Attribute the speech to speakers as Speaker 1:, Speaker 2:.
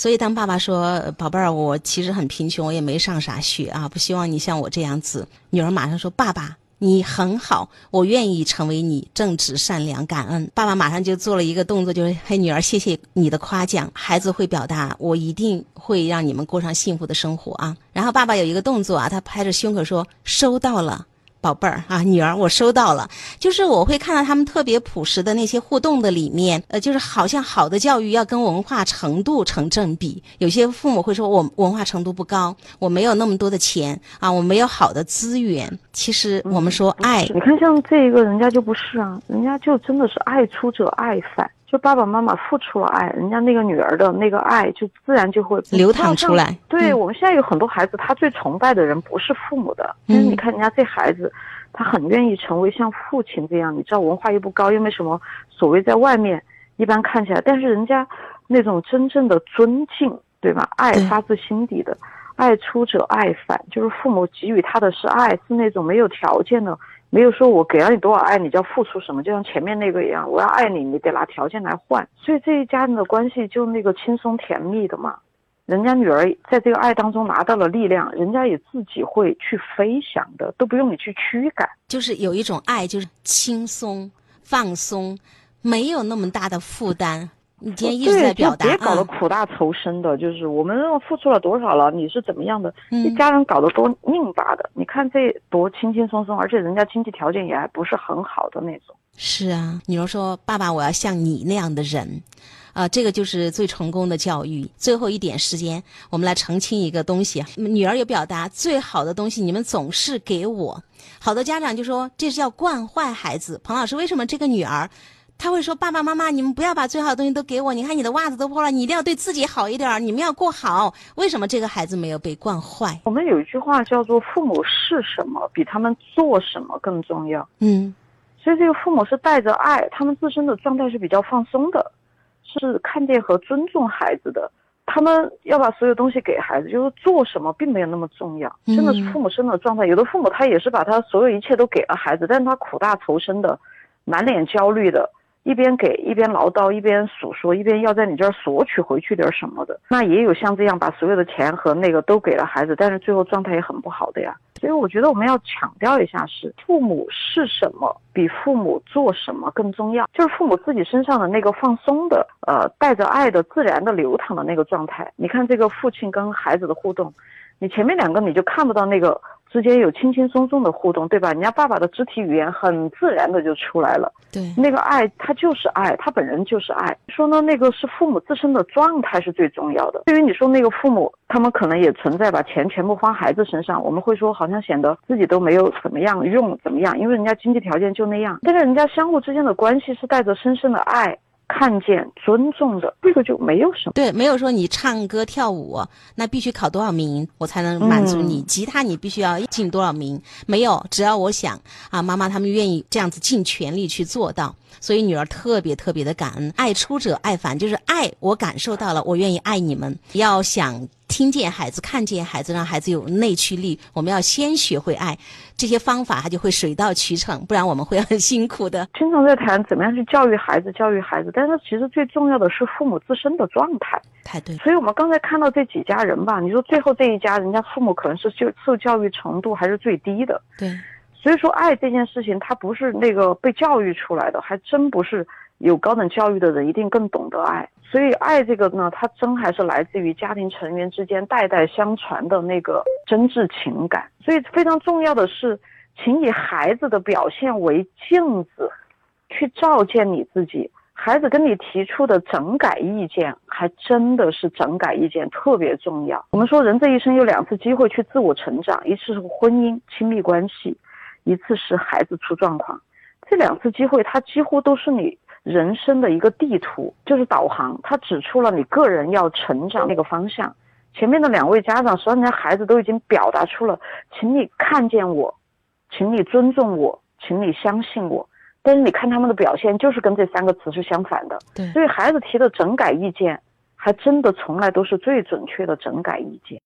Speaker 1: 所以当爸爸说：“宝贝儿，我其实很贫穷，我也没上啥学啊，不希望你像我这样子。”女儿马上说：“爸爸。”你很好，我愿意成为你正直、善良、感恩。爸爸马上就做了一个动作，就是嘿，女儿，谢谢你的夸奖。孩子会表达，我一定会让你们过上幸福的生活啊。然后爸爸有一个动作啊，他拍着胸口说：“收到了。”宝贝儿啊，女儿，我收到了。就是我会看到他们特别朴实的那些互动的里面，呃，就是好像好的教育要跟文化程度成正比。有些父母会说，我文化程度不高，我没有那么多的钱啊，我没有好的资源。其实我们说爱，
Speaker 2: 你看像这一个人家就不是啊，人家就真的是爱出者爱返。就爸爸妈妈付出了爱，人家那个女儿的那个爱就自然就会
Speaker 1: 流淌出来。
Speaker 2: 对我们现在有很多孩子，他最崇拜的人不是父母的，但是你看人家这孩子，他很愿意成为像父亲这样。你知道文化又不高，又没什么所谓，在外面一般看起来，但是人家那种真正的尊敬，对吧？爱发自心底的，爱出者爱返，就是父母给予他的是爱，是那种没有条件的。没有说我给了你多少爱，你就要付出什么，就像前面那个一样，我要爱你，你得拿条件来换。所以这一家人的关系就那个轻松甜蜜的嘛。人家女儿在这个爱当中拿到了力量，人家也自己会去飞翔的，都不用你去驱赶。
Speaker 1: 就是有一种爱，就是轻松放松，没有那么大的负担。你今天一直在表达，
Speaker 2: 别搞得苦大仇深的，就是我们付出了多少了，你是怎么样的？一家人搞得多拧巴的，你看这多轻轻松松，而且人家经济条件也还不是很好的那种。
Speaker 1: 是啊，女儿说：“爸爸，我要像你那样的人。”啊，这个就是最成功的教育。最后一点时间，我们来澄清一个东西。女儿有表达最好的东西，你们总是给我。好多家长就说这是要惯坏孩子。彭老师，为什么这个女儿？他会说：“爸爸妈妈，你们不要把最好的东西都给我。你看你的袜子都破了，你一定要对自己好一点。你们要过好。为什么这个孩子没有被惯坏？
Speaker 2: 我们有一句话叫做‘父母是什么，比他们做什么更重要’。
Speaker 1: 嗯，
Speaker 2: 所以这个父母是带着爱，他们自身的状态是比较放松的，是看见和尊重孩子的。他们要把所有东西给孩子，就是做什么并没有那么重要。真的是父母生的状态。有的父母他也是把他所有一切都给了孩子，但是他苦大仇深的，满脸焦虑的。”一边给一边唠叨，一边诉说，一边要在你这儿索取回去点什么的，那也有像这样把所有的钱和那个都给了孩子，但是最后状态也很不好的呀。所以我觉得我们要强调一下，是父母是什么比父母做什么更重要，就是父母自己身上的那个放松的，呃，带着爱的自然的流淌的那个状态。你看这个父亲跟孩子的互动，你前面两个你就看不到那个。之间有轻轻松松的互动，对吧？人家爸爸的肢体语言很自然的就出来了。
Speaker 1: 对，
Speaker 2: 那个爱，他就是爱，他本人就是爱。说呢，那个是父母自身的状态是最重要的。对于你说那个父母，他们可能也存在把钱全部花孩子身上，我们会说好像显得自己都没有怎么样用怎么样，因为人家经济条件就那样。但是人家相互之间的关系是带着深深的爱。看见尊重的这个就没有什么，
Speaker 1: 对，没有说你唱歌跳舞那必须考多少名我才能满足你，吉他你必须要进多少名，没有，只要我想啊，妈妈他们愿意这样子尽全力去做到，所以女儿特别特别的感恩，爱出者爱返，就是爱我感受到了，我愿意爱你们，要想。听见孩子，看见孩子，让孩子有内驱力。我们要先学会爱，这些方法他就会水到渠成，不然我们会很辛苦的。
Speaker 2: 经常在谈怎么样去教育孩子，教育孩子，但是其实最重要的是父母自身的状态。
Speaker 1: 太对。
Speaker 2: 所以我们刚才看到这几家人吧，你说最后这一家人家父母可能是就受教育程度还是最低的。
Speaker 1: 对。
Speaker 2: 所以说爱这件事情，它不是那个被教育出来的，还真不是有高等教育的人一定更懂得爱。所以，爱这个呢，它真还是来自于家庭成员之间代代相传的那个真挚情感。所以，非常重要的是，请以孩子的表现为镜子，去照见你自己。孩子跟你提出的整改意见，还真的是整改意见特别重要。我们说，人这一生有两次机会去自我成长，一次是婚姻亲密关系，一次是孩子出状况。这两次机会，它几乎都是你。人生的一个地图就是导航，它指出了你个人要成长那个方向。前面的两位家长，实际上孩子都已经表达出了，请你看见我，请你尊重我，请你相信我。但是你看他们的表现，就是跟这三个词是相反的。
Speaker 1: 对，
Speaker 2: 所以孩子提的整改意见，还真的从来都是最准确的整改意见。